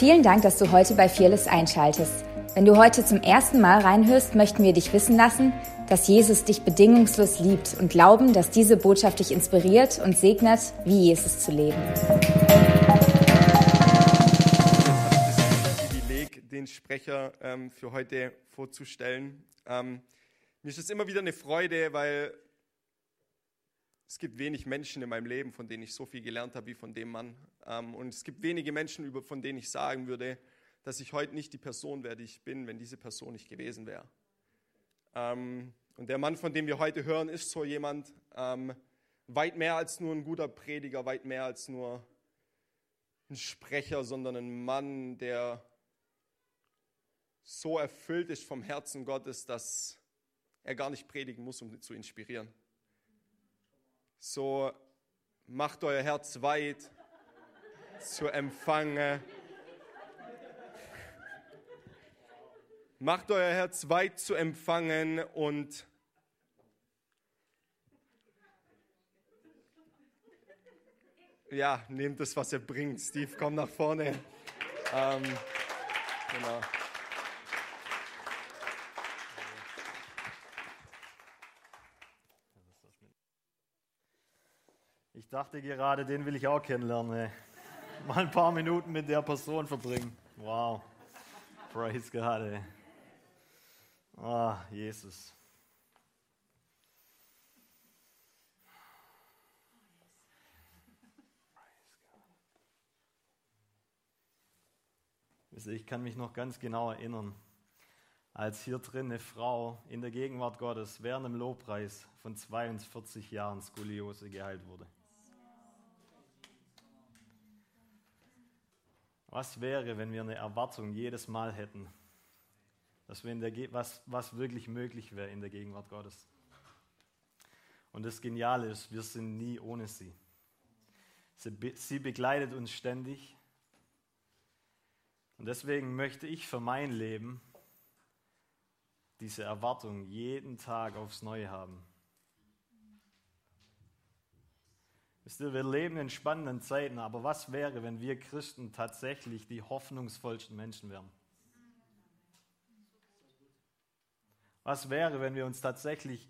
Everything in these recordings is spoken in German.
Vielen Dank, dass du heute bei Fearless einschaltest. Wenn du heute zum ersten Mal reinhörst, möchten wir dich wissen lassen, dass Jesus dich bedingungslos liebt und glauben, dass diese Botschaft dich inspiriert und segnet, wie Jesus zu leben. Privileg, den Sprecher ähm, für heute vorzustellen. Ähm, mir ist es immer wieder eine Freude, weil es gibt wenig Menschen in meinem Leben, von denen ich so viel gelernt habe wie von dem Mann. Ähm, und es gibt wenige Menschen, von denen ich sagen würde, dass ich heute nicht die Person wäre, die ich bin, wenn diese Person nicht gewesen wäre. Ähm, und der Mann, von dem wir heute hören, ist so jemand, ähm, weit mehr als nur ein guter Prediger, weit mehr als nur ein Sprecher, sondern ein Mann, der so erfüllt ist vom Herzen Gottes, dass er gar nicht predigen muss, um zu inspirieren. So macht euer Herz weit zu empfangen Macht euer Herz weit zu empfangen und ja, nehmt das, was er bringt. Steve, komm nach vorne. Ähm, genau. Ich dachte gerade, den will ich auch kennenlernen. Mal ein paar Minuten mit der Person verbringen. Wow. Praise God. Ey. Ah, Jesus. Ich kann mich noch ganz genau erinnern, als hier drin eine Frau in der Gegenwart Gottes während dem Lobpreis von 42 Jahren Skoliose geheilt wurde. Was wäre, wenn wir eine Erwartung jedes Mal hätten, dass wir in der, was, was wirklich möglich wäre in der Gegenwart Gottes. Und das Geniale ist, wir sind nie ohne sie. Sie, sie begleitet uns ständig. Und deswegen möchte ich für mein Leben diese Erwartung jeden Tag aufs Neue haben. Wisst ihr, wir leben in spannenden Zeiten, aber was wäre, wenn wir Christen tatsächlich die hoffnungsvollsten Menschen wären? Was wäre, wenn wir uns tatsächlich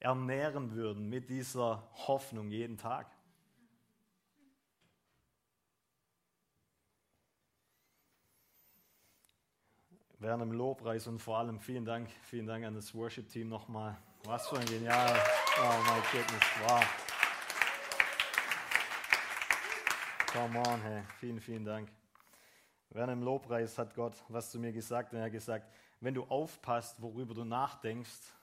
ernähren würden mit dieser Hoffnung jeden Tag? Während dem Lobpreis und vor allem vielen Dank, vielen Dank an das Worship-Team nochmal. Was für ein genial, oh my goodness, wow. Come on, hey, vielen, vielen Dank. Während dem Lobpreis hat Gott was zu mir gesagt und er hat gesagt, wenn du aufpasst, worüber du nachdenkst,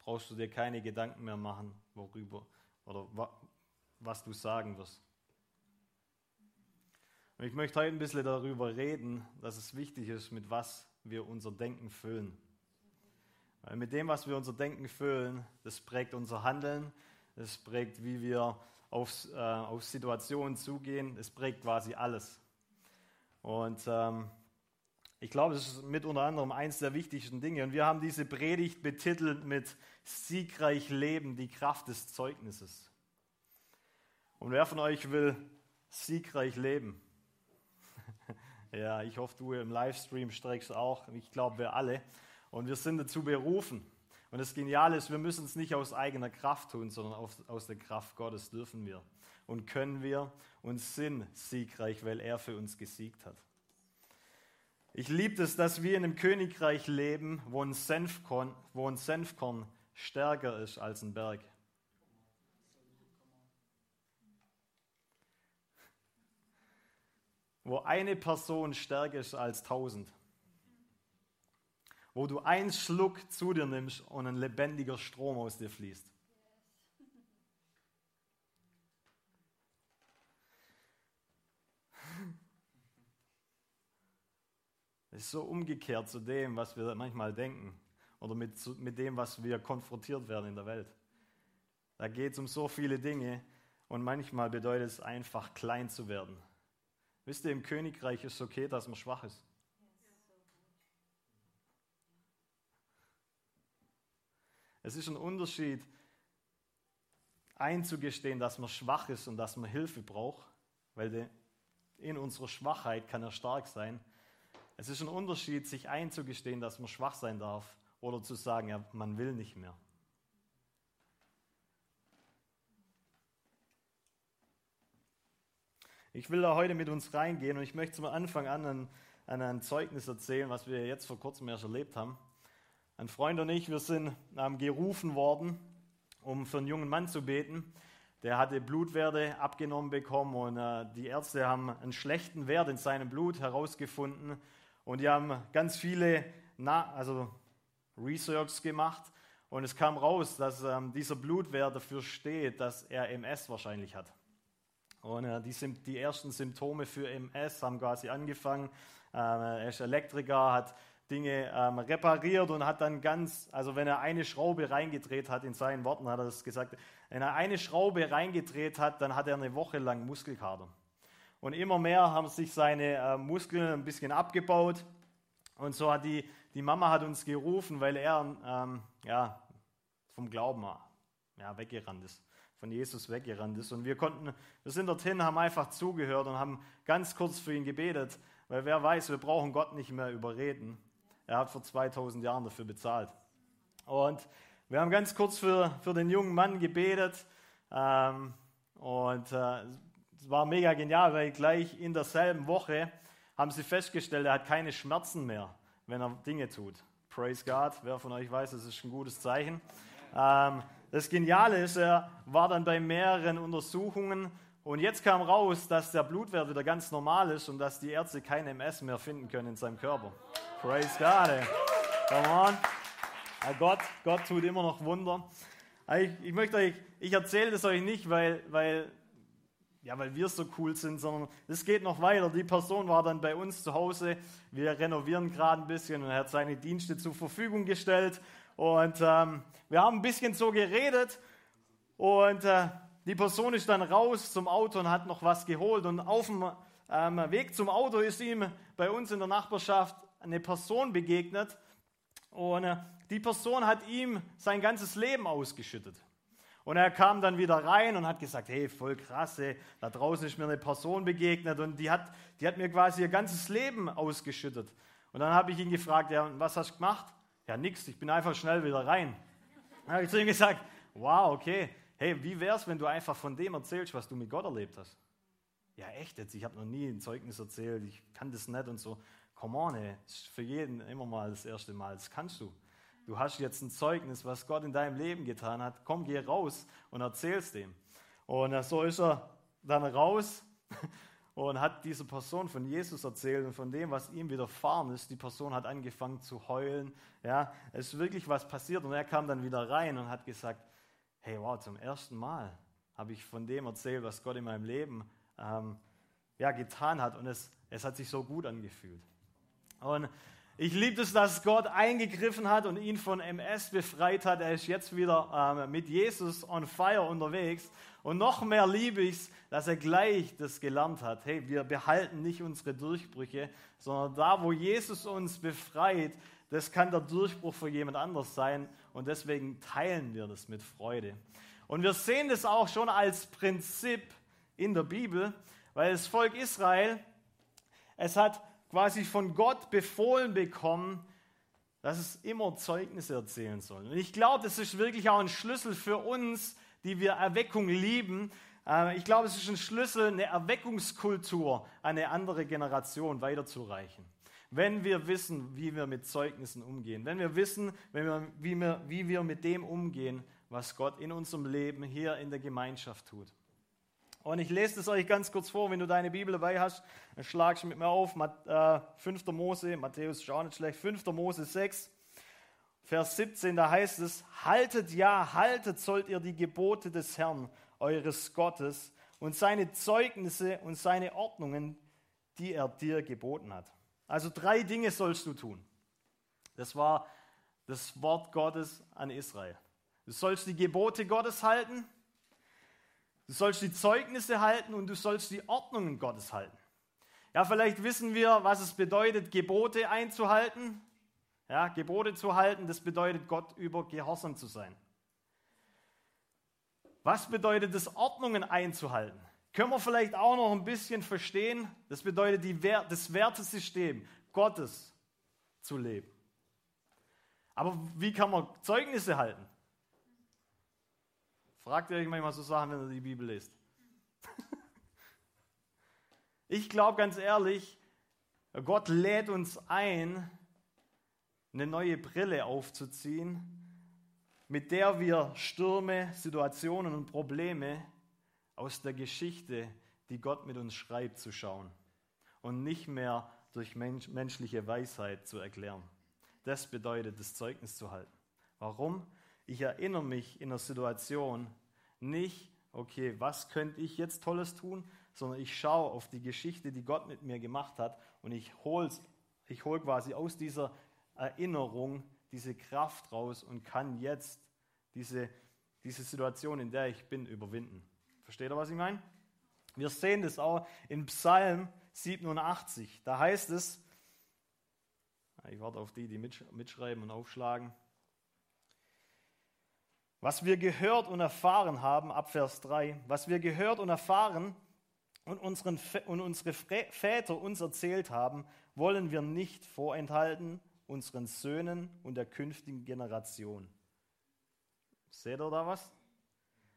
brauchst du dir keine Gedanken mehr machen, worüber oder was du sagen wirst. Und ich möchte heute ein bisschen darüber reden, dass es wichtig ist, mit was wir unser Denken füllen. Weil mit dem, was wir unser Denken füllen, das prägt unser Handeln, das prägt, wie wir auf, äh, auf Situationen zugehen, das prägt quasi alles. Und ähm, ich glaube, das ist mit unter anderem eines der wichtigsten Dinge. Und wir haben diese Predigt betitelt mit Siegreich Leben, die Kraft des Zeugnisses. Und wer von euch will siegreich leben? ja, ich hoffe, du im Livestream streckst auch. Ich glaube, wir alle. Und wir sind dazu berufen. Und das Geniale ist, wir müssen es nicht aus eigener Kraft tun, sondern aus, der Kraft Gottes dürfen wir und können wir und sind siegreich, weil er für uns gesiegt hat. Ich liebe es, dass wir in einem Königreich leben, wo ein, Senfkorn, wo ein Senfkorn stärker ist als ein Berg. Wo eine Person stärker ist als tausend. Wo du einen Schluck zu dir nimmst und ein lebendiger Strom aus dir fließt. Das ist so umgekehrt zu dem, was wir manchmal denken oder mit, mit dem, was wir konfrontiert werden in der Welt. Da geht es um so viele Dinge und manchmal bedeutet es einfach klein zu werden. Wisst ihr, im Königreich ist es okay, dass man schwach ist. Es ist ein Unterschied, einzugestehen, dass man schwach ist und dass man Hilfe braucht, weil in unserer Schwachheit kann er stark sein. Es ist ein Unterschied, sich einzugestehen, dass man schwach sein darf oder zu sagen, ja, man will nicht mehr. Ich will da heute mit uns reingehen und ich möchte zum Anfang an ein, an ein Zeugnis erzählen, was wir jetzt vor kurzem erst erlebt haben. Ein Freund und ich, wir sind ähm, gerufen worden, um für einen jungen Mann zu beten. Der hatte Blutwerte abgenommen bekommen und äh, die Ärzte haben einen schlechten Wert in seinem Blut herausgefunden und die haben ganz viele Na also Research gemacht und es kam raus, dass ähm, dieser Blutwert dafür steht, dass er MS wahrscheinlich hat. Und äh, die, die, ersten Symptome für MS haben quasi angefangen. Ähm, er ist Elektriker, hat Dinge ähm, repariert und hat dann ganz, also wenn er eine Schraube reingedreht hat, in seinen Worten hat er das gesagt, wenn er eine Schraube reingedreht hat, dann hat er eine Woche lang Muskelkater. Und immer mehr haben sich seine äh, Muskeln ein bisschen abgebaut. Und so hat die, die Mama hat uns gerufen, weil er ähm, ja, vom Glauben ja, weggerannt ist von Jesus weggerannt ist. Und wir konnten, wir sind dorthin, haben einfach zugehört und haben ganz kurz für ihn gebetet, weil wer weiß, wir brauchen Gott nicht mehr überreden. Er hat vor 2000 Jahren dafür bezahlt. Und wir haben ganz kurz für, für den jungen Mann gebetet. Ähm, und äh, es war mega genial, weil gleich in derselben Woche haben sie festgestellt, er hat keine Schmerzen mehr, wenn er Dinge tut. Praise God. Wer von euch weiß, das ist ein gutes Zeichen. Ähm, das Geniale ist, er war dann bei mehreren Untersuchungen und jetzt kam raus, dass der Blutwert wieder ganz normal ist und dass die Ärzte kein MS mehr finden können in seinem Körper. Praise God. Come on. Gott, Gott tut immer noch Wunder. Ich, ich möchte euch, ich erzähle das euch nicht, weil, weil, ja, weil wir so cool sind, sondern es geht noch weiter. Die Person war dann bei uns zu Hause. Wir renovieren gerade ein bisschen und er hat seine Dienste zur Verfügung gestellt. Und ähm, wir haben ein bisschen so geredet und äh, die Person ist dann raus zum Auto und hat noch was geholt. Und auf dem ähm, Weg zum Auto ist ihm bei uns in der Nachbarschaft eine Person begegnet. Und äh, die Person hat ihm sein ganzes Leben ausgeschüttet. Und er kam dann wieder rein und hat gesagt, hey, voll krass, ey, da draußen ist mir eine Person begegnet und die hat, die hat mir quasi ihr ganzes Leben ausgeschüttet. Und dann habe ich ihn gefragt, ja, was hast du gemacht? Ja, nix, ich bin einfach schnell wieder rein. Dann habe ich zu ihm gesagt, wow, okay, hey, wie wäre es, wenn du einfach von dem erzählst, was du mit Gott erlebt hast? Ja, echt jetzt, ich habe noch nie ein Zeugnis erzählt, ich kann das nicht und so. Come on, ey, für jeden immer mal das erste Mal, das kannst du. Du hast jetzt ein Zeugnis, was Gott in deinem Leben getan hat. Komm, geh raus und erzähl's dem. Und so ist er dann raus und hat dieser Person von Jesus erzählt und von dem, was ihm widerfahren ist. Die Person hat angefangen zu heulen. Ja, es ist wirklich was passiert und er kam dann wieder rein und hat gesagt, hey, wow, zum ersten Mal habe ich von dem erzählt, was Gott in meinem Leben ähm, ja, getan hat und es, es hat sich so gut angefühlt. Und ich liebe es, dass Gott eingegriffen hat und ihn von MS befreit hat. Er ist jetzt wieder ähm, mit Jesus on fire unterwegs. Und noch mehr liebe ich es, dass er gleich das gelernt hat. Hey, wir behalten nicht unsere Durchbrüche, sondern da, wo Jesus uns befreit, das kann der Durchbruch für jemand anders sein. Und deswegen teilen wir das mit Freude. Und wir sehen das auch schon als Prinzip in der Bibel, weil das Volk Israel, es hat quasi von Gott befohlen bekommen, dass es immer Zeugnisse erzählen soll. Und ich glaube, das ist wirklich auch ein Schlüssel für uns, die wir Erweckung lieben. Äh, ich glaube, es ist ein Schlüssel, eine Erweckungskultur an eine andere Generation weiterzureichen. Wenn wir wissen, wie wir mit Zeugnissen umgehen, wenn wir wissen, wenn wir, wie, wir, wie wir mit dem umgehen, was Gott in unserem Leben hier in der Gemeinschaft tut. Und ich lese es euch ganz kurz vor, wenn du deine Bibel dabei hast, dann schlagst du mit mir auf, 5. Äh, Mose, Matthäus ist auch nicht schlecht, 5. Mose 6, Vers 17, da heißt es, haltet ja, haltet sollt ihr die Gebote des Herrn, eures Gottes, und seine Zeugnisse und seine Ordnungen, die er dir geboten hat. Also drei Dinge sollst du tun. Das war das Wort Gottes an Israel. Du sollst die Gebote Gottes halten, Du sollst die Zeugnisse halten und du sollst die Ordnungen Gottes halten. Ja, vielleicht wissen wir, was es bedeutet, Gebote einzuhalten. Ja, Gebote zu halten, das bedeutet, Gott über Gehorsam zu sein. Was bedeutet es, Ordnungen einzuhalten? können wir vielleicht auch noch ein bisschen verstehen. Das bedeutet, die Wert, das Wertesystem Gottes zu leben. Aber wie kann man Zeugnisse halten? Fragt ihr euch manchmal so Sachen, wenn ihr die Bibel lest? ich glaube ganz ehrlich, Gott lädt uns ein, eine neue Brille aufzuziehen, mit der wir Stürme, Situationen und Probleme aus der Geschichte, die Gott mit uns schreibt, zu schauen und nicht mehr durch mensch menschliche Weisheit zu erklären. Das bedeutet, das Zeugnis zu halten. Warum? Ich erinnere mich in der Situation nicht, okay, was könnte ich jetzt Tolles tun, sondern ich schaue auf die Geschichte, die Gott mit mir gemacht hat und ich hole ich hol quasi aus dieser Erinnerung diese Kraft raus und kann jetzt diese, diese Situation, in der ich bin, überwinden. Versteht ihr, was ich meine? Wir sehen das auch in Psalm 87. Da heißt es, ich warte auf die, die mitschreiben und aufschlagen. Was wir gehört und erfahren haben, ab Vers 3, was wir gehört und erfahren und, unseren, und unsere Väter uns erzählt haben, wollen wir nicht vorenthalten unseren Söhnen und der künftigen Generation. Seht ihr da was?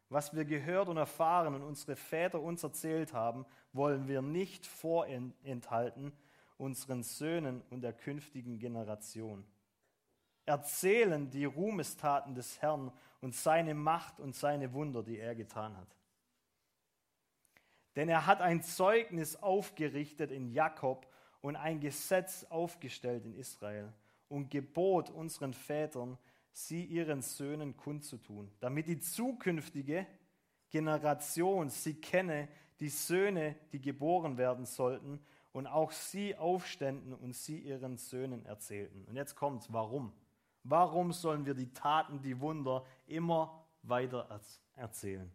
Was wir gehört und erfahren und unsere Väter uns erzählt haben, wollen wir nicht vorenthalten unseren Söhnen und der künftigen Generation. Erzählen die Ruhmestaten des Herrn und seine Macht und seine Wunder, die er getan hat. Denn er hat ein Zeugnis aufgerichtet in Jakob und ein Gesetz aufgestellt in Israel und gebot unseren Vätern, sie ihren Söhnen kundzutun, damit die zukünftige Generation sie kenne, die Söhne, die geboren werden sollten, und auch sie aufständen und sie ihren Söhnen erzählten. Und jetzt kommt's, warum? Warum sollen wir die Taten, die Wunder immer weiter erzählen?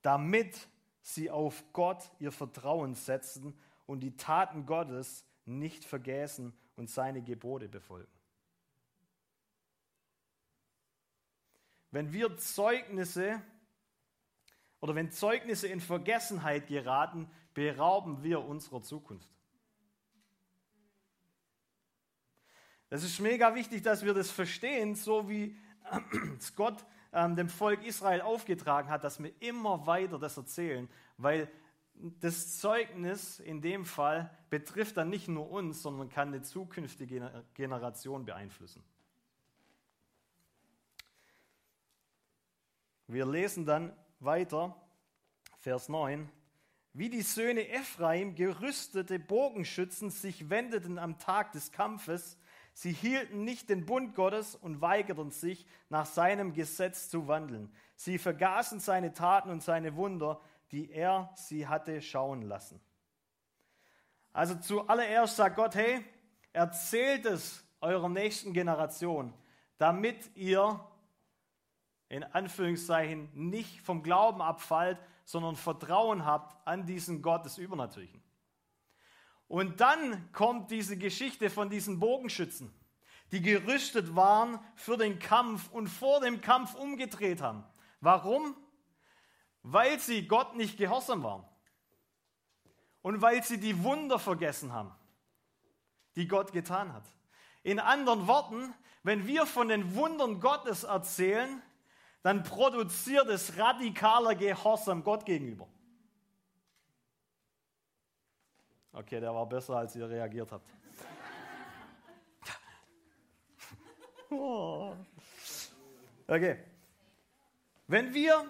Damit sie auf Gott ihr Vertrauen setzen und die Taten Gottes nicht vergessen und seine Gebote befolgen. Wenn wir Zeugnisse oder wenn Zeugnisse in Vergessenheit geraten, berauben wir unserer Zukunft. Das ist mega wichtig, dass wir das verstehen, so wie es Gott ähm, dem Volk Israel aufgetragen hat, dass wir immer weiter das erzählen, weil das Zeugnis in dem Fall betrifft dann nicht nur uns, sondern kann eine zukünftige Generation beeinflussen. Wir lesen dann weiter, Vers 9. Wie die Söhne Ephraim gerüstete Bogenschützen sich wendeten am Tag des Kampfes, sie hielten nicht den Bund Gottes und weigerten sich, nach seinem Gesetz zu wandeln. Sie vergaßen seine Taten und seine Wunder, die er sie hatte schauen lassen. Also zuallererst sagt Gott, hey, erzählt es eurer nächsten Generation, damit ihr in Anführungszeichen nicht vom Glauben abfallt, sondern Vertrauen habt an diesen Gott des Übernatürlichen. Und dann kommt diese Geschichte von diesen Bogenschützen, die gerüstet waren für den Kampf und vor dem Kampf umgedreht haben. Warum? Weil sie Gott nicht gehorsam waren. Und weil sie die Wunder vergessen haben, die Gott getan hat. In anderen Worten, wenn wir von den Wundern Gottes erzählen, dann produziert es radikaler Gehorsam Gott gegenüber. Okay, der war besser, als ihr reagiert habt. Okay. Wenn wir,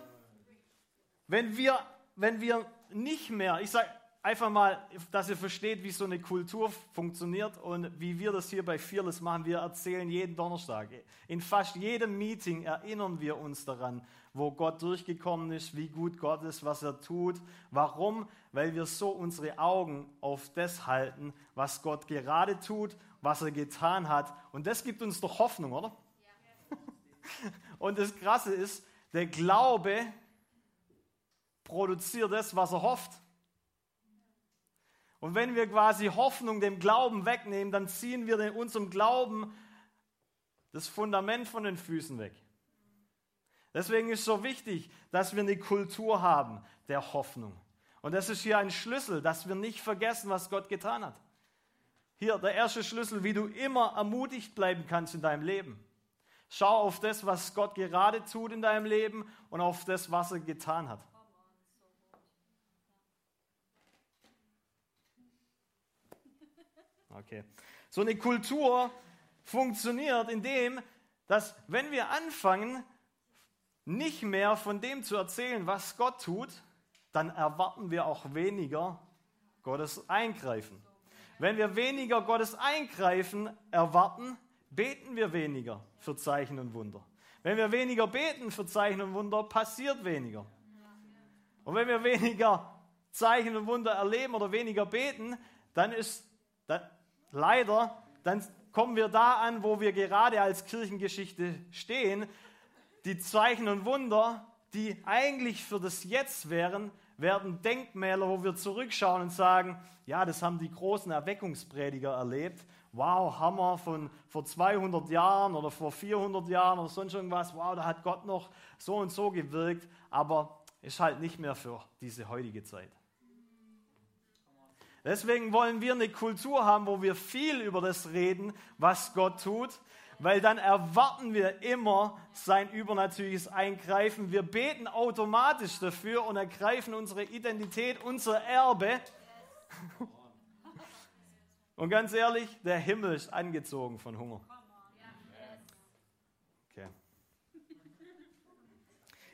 wenn wir, wenn wir nicht mehr, ich sage, einfach mal, dass ihr versteht, wie so eine Kultur funktioniert und wie wir das hier bei Fearless machen. Wir erzählen jeden Donnerstag. In fast jedem Meeting erinnern wir uns daran, wo Gott durchgekommen ist, wie gut Gott ist, was er tut. Warum? Weil wir so unsere Augen auf das halten, was Gott gerade tut, was er getan hat. Und das gibt uns doch Hoffnung, oder? Und das Krasse ist, der Glaube produziert das, was er hofft. Und wenn wir quasi Hoffnung dem Glauben wegnehmen, dann ziehen wir in unserem Glauben das Fundament von den Füßen weg. Deswegen ist es so wichtig, dass wir eine Kultur haben der Hoffnung. Und das ist hier ein Schlüssel, dass wir nicht vergessen, was Gott getan hat. Hier der erste Schlüssel, wie du immer ermutigt bleiben kannst in deinem Leben. Schau auf das, was Gott gerade tut in deinem Leben und auf das, was er getan hat. Okay. So eine Kultur funktioniert, indem, dass wenn wir anfangen, nicht mehr von dem zu erzählen, was Gott tut, dann erwarten wir auch weniger Gottes Eingreifen. Wenn wir weniger Gottes Eingreifen erwarten, beten wir weniger für Zeichen und Wunder. Wenn wir weniger beten für Zeichen und Wunder, passiert weniger. Und wenn wir weniger Zeichen und Wunder erleben oder weniger beten, dann ist dann, leider, dann kommen wir da an, wo wir gerade als Kirchengeschichte stehen. Die Zeichen und Wunder, die eigentlich für das Jetzt wären, werden Denkmäler, wo wir zurückschauen und sagen, ja, das haben die großen Erweckungsprediger erlebt. Wow, Hammer von vor 200 Jahren oder vor 400 Jahren oder sonst irgendwas. Wow, da hat Gott noch so und so gewirkt, aber ist halt nicht mehr für diese heutige Zeit. Deswegen wollen wir eine Kultur haben, wo wir viel über das reden, was Gott tut, weil dann erwarten wir immer sein übernatürliches Eingreifen. Wir beten automatisch dafür und ergreifen unsere Identität, unser Erbe. Und ganz ehrlich, der Himmel ist angezogen von Hunger. Okay.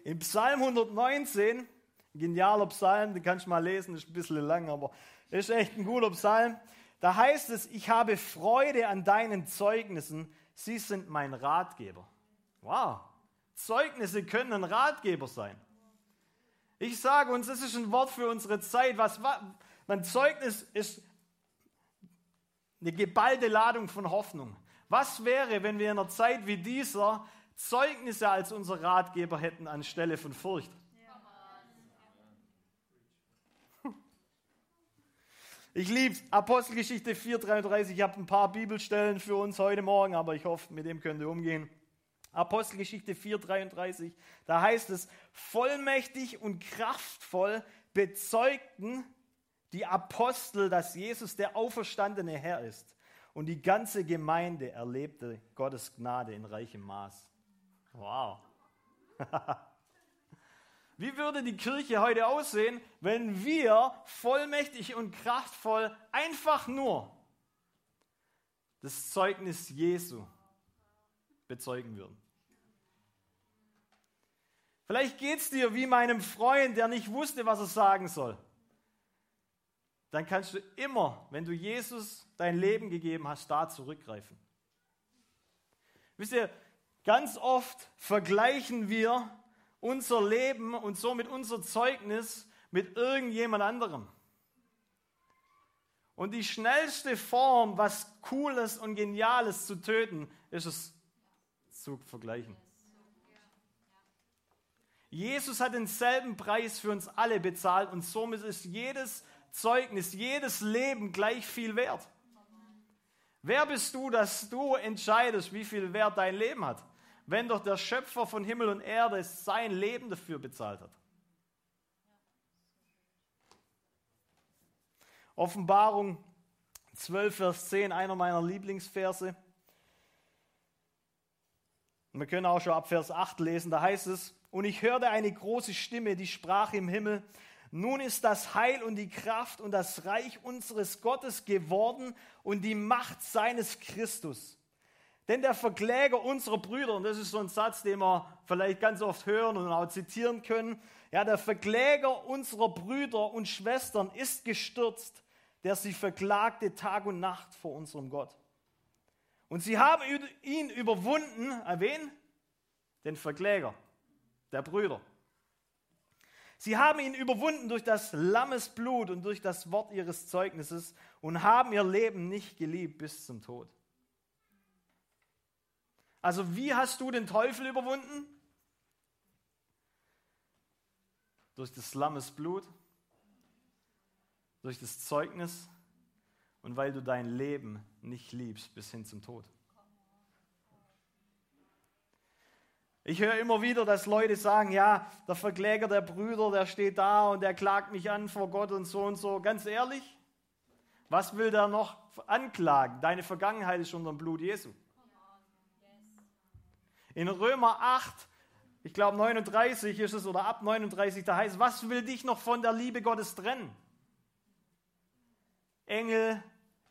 Im Psalm 119, genialer Psalm, den kannst du mal lesen, ist ein bisschen lang, aber ist echt ein guter Psalm. Da heißt es, ich habe Freude an deinen Zeugnissen, Sie sind mein Ratgeber. Wow, Zeugnisse können ein Ratgeber sein. Ich sage uns, das ist ein Wort für unsere Zeit. Was, mein Zeugnis ist eine geballte Ladung von Hoffnung. Was wäre, wenn wir in einer Zeit wie dieser Zeugnisse als unser Ratgeber hätten anstelle von Furcht? Ich liebe Apostelgeschichte 4,33. Ich habe ein paar Bibelstellen für uns heute Morgen, aber ich hoffe, mit dem könnt ihr umgehen. Apostelgeschichte 4,33. Da heißt es: Vollmächtig und kraftvoll bezeugten die Apostel, dass Jesus der auferstandene Herr ist. Und die ganze Gemeinde erlebte Gottes Gnade in reichem Maß. Wow. Wie würde die Kirche heute aussehen, wenn wir vollmächtig und kraftvoll einfach nur das Zeugnis Jesu bezeugen würden? Vielleicht geht es dir wie meinem Freund, der nicht wusste, was er sagen soll. Dann kannst du immer, wenn du Jesus dein Leben gegeben hast, da zurückgreifen. Wisst ihr, ganz oft vergleichen wir unser Leben und somit unser Zeugnis mit irgendjemand anderem. Und die schnellste Form, was Cooles und Geniales zu töten, ist es zu vergleichen. Jesus hat denselben Preis für uns alle bezahlt und somit ist jedes Zeugnis, jedes Leben gleich viel wert. Wer bist du, dass du entscheidest, wie viel Wert dein Leben hat? Wenn doch der Schöpfer von Himmel und Erde sein Leben dafür bezahlt hat? Offenbarung 12, Vers 10, einer meiner Lieblingsverse. Wir können auch schon ab Vers 8 lesen, da heißt es, und ich hörte eine große Stimme, die sprach im Himmel, nun ist das Heil und die Kraft und das Reich unseres Gottes geworden und die Macht seines Christus. Denn der Verkläger unserer Brüder, und das ist so ein Satz, den wir vielleicht ganz oft hören und auch zitieren können, ja, der Verkläger unserer Brüder und Schwestern ist gestürzt, der sie verklagte Tag und Nacht vor unserem Gott. Und sie haben ihn überwunden, äh, wen? Den Verkläger der Brüder. Sie haben ihn überwunden durch das Lammesblut und durch das Wort ihres Zeugnisses und haben ihr Leben nicht geliebt bis zum Tod. Also wie hast du den Teufel überwunden? Durch das Lammes Blut, durch das Zeugnis und weil du dein Leben nicht liebst bis hin zum Tod. Ich höre immer wieder, dass Leute sagen, ja, der Verkläger der Brüder, der steht da und der klagt mich an vor Gott und so und so. Ganz ehrlich, was will der noch anklagen? Deine Vergangenheit ist unter dem Blut Jesu. In Römer 8, ich glaube 39 ist es oder ab 39, da heißt, was will dich noch von der Liebe Gottes trennen? Engel,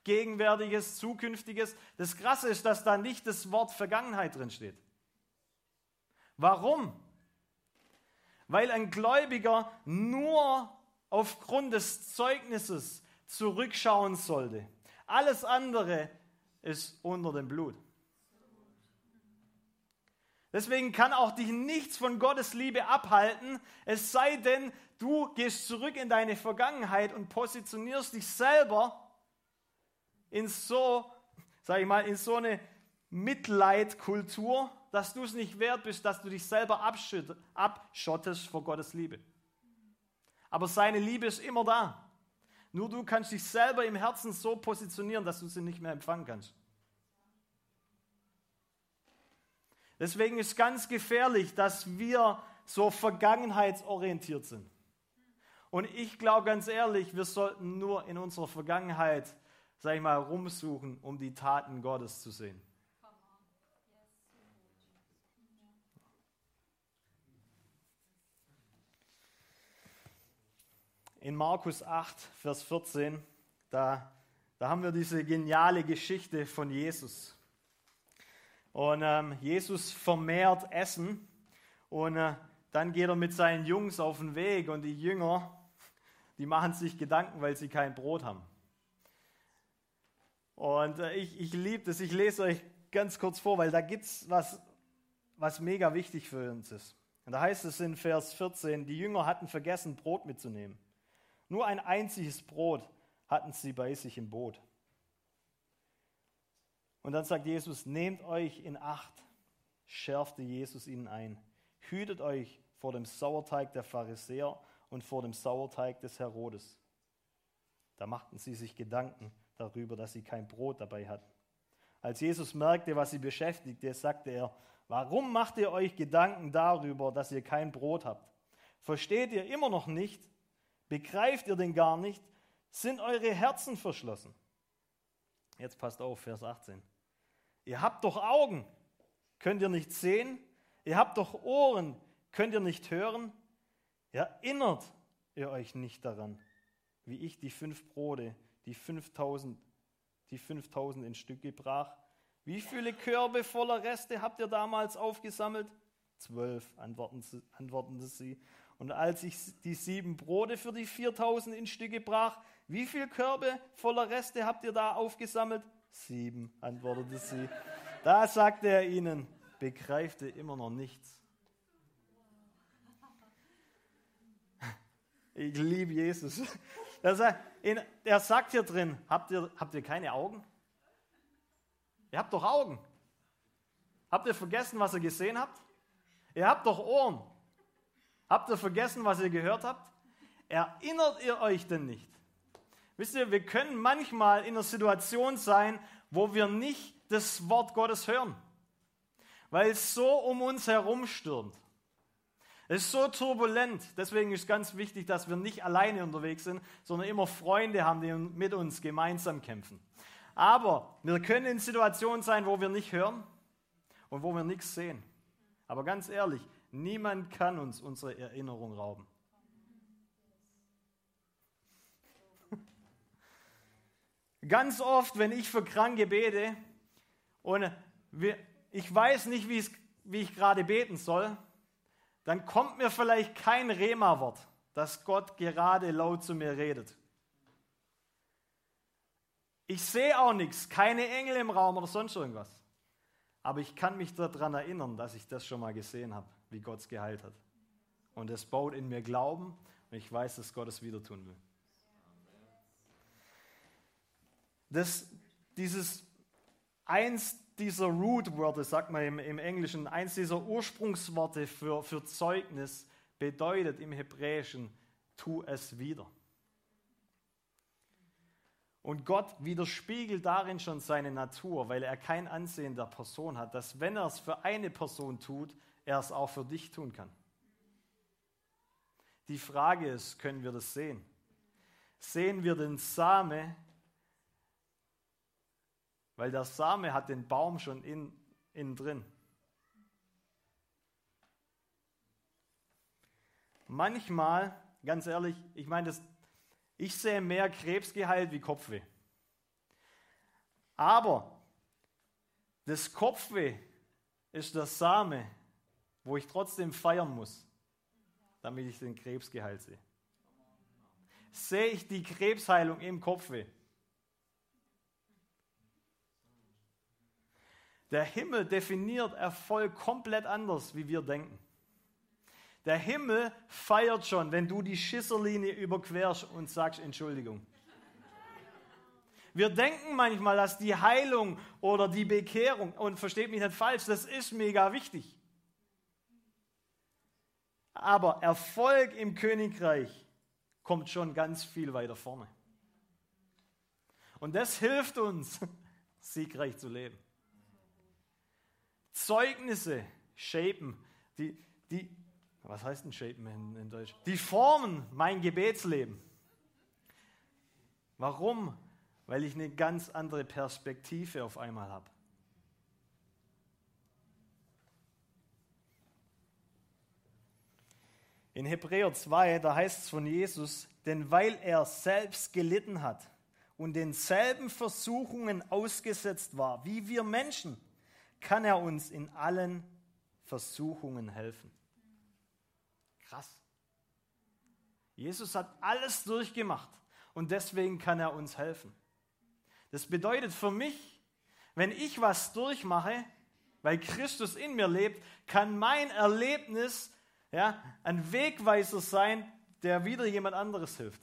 Gegenwärtiges, Zukünftiges. Das Krasse ist, dass da nicht das Wort Vergangenheit drin steht. Warum? Weil ein Gläubiger nur aufgrund des Zeugnisses zurückschauen sollte. Alles andere ist unter dem Blut. Deswegen kann auch dich nichts von Gottes Liebe abhalten, es sei denn, du gehst zurück in deine Vergangenheit und positionierst dich selber in so, sag ich mal, in so eine Mitleidkultur, dass du es nicht wert bist, dass du dich selber abschottest vor Gottes Liebe. Aber seine Liebe ist immer da. Nur du kannst dich selber im Herzen so positionieren, dass du sie nicht mehr empfangen kannst. Deswegen ist ganz gefährlich, dass wir so vergangenheitsorientiert sind. Und ich glaube ganz ehrlich, wir sollten nur in unserer Vergangenheit, sag ich mal, rumsuchen, um die Taten Gottes zu sehen. in Markus 8, Vers 14, da, da haben wir diese geniale Geschichte von Jesus. Und ähm, Jesus vermehrt Essen und äh, dann geht er mit seinen Jungs auf den Weg und die Jünger, die machen sich Gedanken, weil sie kein Brot haben. Und äh, ich, ich liebe das, ich lese euch ganz kurz vor, weil da gibt es was, was mega wichtig für uns ist. Und da heißt es in Vers 14, die Jünger hatten vergessen, Brot mitzunehmen. Nur ein einziges Brot hatten sie bei sich im Boot. Und dann sagt Jesus, nehmt euch in Acht, schärfte Jesus ihnen ein. Hütet euch vor dem Sauerteig der Pharisäer und vor dem Sauerteig des Herodes. Da machten sie sich Gedanken darüber, dass sie kein Brot dabei hatten. Als Jesus merkte, was sie beschäftigte, sagte er, warum macht ihr euch Gedanken darüber, dass ihr kein Brot habt? Versteht ihr immer noch nicht, Begreift ihr denn gar nicht? Sind eure Herzen verschlossen? Jetzt passt auf, Vers 18. Ihr habt doch Augen, könnt ihr nicht sehen? Ihr habt doch Ohren, könnt ihr nicht hören? Erinnert ihr euch nicht daran, wie ich die fünf Brote, die 5000, die 5000 in Stücke brach? Wie viele Körbe voller Reste habt ihr damals aufgesammelt? Zwölf, antworteten sie. Und als ich die sieben Brote für die 4000 in Stücke brach, wie viele Körbe voller Reste habt ihr da aufgesammelt? Sieben, antwortete sie. Da sagte er ihnen, begreift ihr immer noch nichts. Ich liebe Jesus. Er sagt, er sagt hier drin, habt ihr, habt ihr keine Augen? Ihr habt doch Augen. Habt ihr vergessen, was ihr gesehen habt? Ihr habt doch Ohren. Habt ihr vergessen, was ihr gehört habt? Erinnert ihr euch denn nicht? Wisst ihr, wir können manchmal in einer Situation sein, wo wir nicht das Wort Gottes hören, weil es so um uns herum stürmt. Es ist so turbulent. Deswegen ist ganz wichtig, dass wir nicht alleine unterwegs sind, sondern immer Freunde haben, die mit uns gemeinsam kämpfen. Aber wir können in Situationen sein, wo wir nicht hören und wo wir nichts sehen. Aber ganz ehrlich, Niemand kann uns unsere Erinnerung rauben. Ganz oft, wenn ich für Kranke bete und ich weiß nicht, wie ich gerade beten soll, dann kommt mir vielleicht kein Rema-Wort, dass Gott gerade laut zu mir redet. Ich sehe auch nichts, keine Engel im Raum oder sonst irgendwas. Aber ich kann mich daran erinnern, dass ich das schon mal gesehen habe wie Gott es geheilt hat. Und es baut in mir Glauben und ich weiß, dass Gott es wieder tun will. Das, dieses eins dieser Root-Wörter, sagt man im, im, Englischen, eins dieser Ursprungsworte für, für Zeugnis bedeutet im Hebräischen, tu es wieder. Und Gott widerspiegelt darin schon seine Natur, weil er kein Ansehen der Person hat, dass wenn er es für eine Person tut, er es auch für dich tun kann. Die Frage ist, können wir das sehen? Sehen wir den Same, weil der Same hat den Baum schon in, innen drin. Manchmal, ganz ehrlich, ich meine, ich sehe mehr Krebs geheilt wie Kopfweh. Aber das Kopfweh ist der Same, wo ich trotzdem feiern muss, damit ich den Krebs geheilt sehe. Sehe ich die Krebsheilung im Kopfweh? Der Himmel definiert Erfolg komplett anders, wie wir denken. Der Himmel feiert schon, wenn du die Schisserlinie überquerst und sagst Entschuldigung. Wir denken manchmal, dass die Heilung oder die Bekehrung, und versteht mich nicht falsch, das ist mega wichtig. Aber Erfolg im Königreich kommt schon ganz viel weiter vorne. Und das hilft uns, siegreich zu leben. Zeugnisse shapen, die, die, was heißt denn shapen in, in Deutsch? Die formen mein Gebetsleben. Warum? Weil ich eine ganz andere Perspektive auf einmal habe. In Hebräer 2, da heißt es von Jesus, denn weil er selbst gelitten hat und denselben Versuchungen ausgesetzt war, wie wir Menschen, kann er uns in allen Versuchungen helfen. Krass. Jesus hat alles durchgemacht und deswegen kann er uns helfen. Das bedeutet für mich, wenn ich was durchmache, weil Christus in mir lebt, kann mein Erlebnis ja, ein Wegweiser sein, der wieder jemand anderes hilft.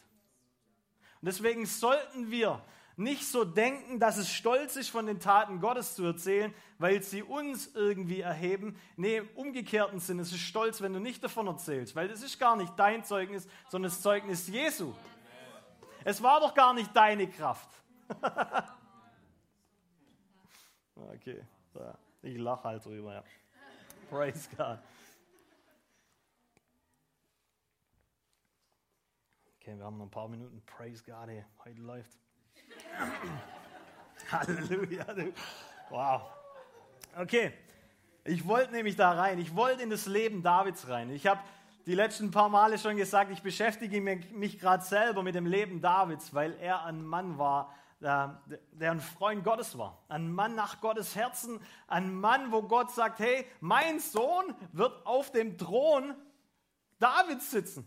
Und deswegen sollten wir nicht so denken, dass es stolz ist, von den Taten Gottes zu erzählen, weil sie uns irgendwie erheben. Nee, im umgekehrten Sinn, es ist stolz, wenn du nicht davon erzählst, weil es ist gar nicht dein Zeugnis, sondern das Zeugnis Jesu. Es war doch gar nicht deine Kraft. okay, ich lache halt drüber, ja. Praise God. Okay, wir haben noch ein paar Minuten. Praise God, ey. heute läuft. Halleluja. Wow. Okay, ich wollte nämlich da rein. Ich wollte in das Leben Davids rein. Ich habe die letzten paar Male schon gesagt, ich beschäftige mich, gerade selber mit dem Leben Davids, weil er ein Mann war, der, der ein Freund Gottes war. Ein Mann nach Gottes Herzen. Ein Mann, wo Gott sagt, hey, mein Sohn wird auf dem Thron Davids sitzen.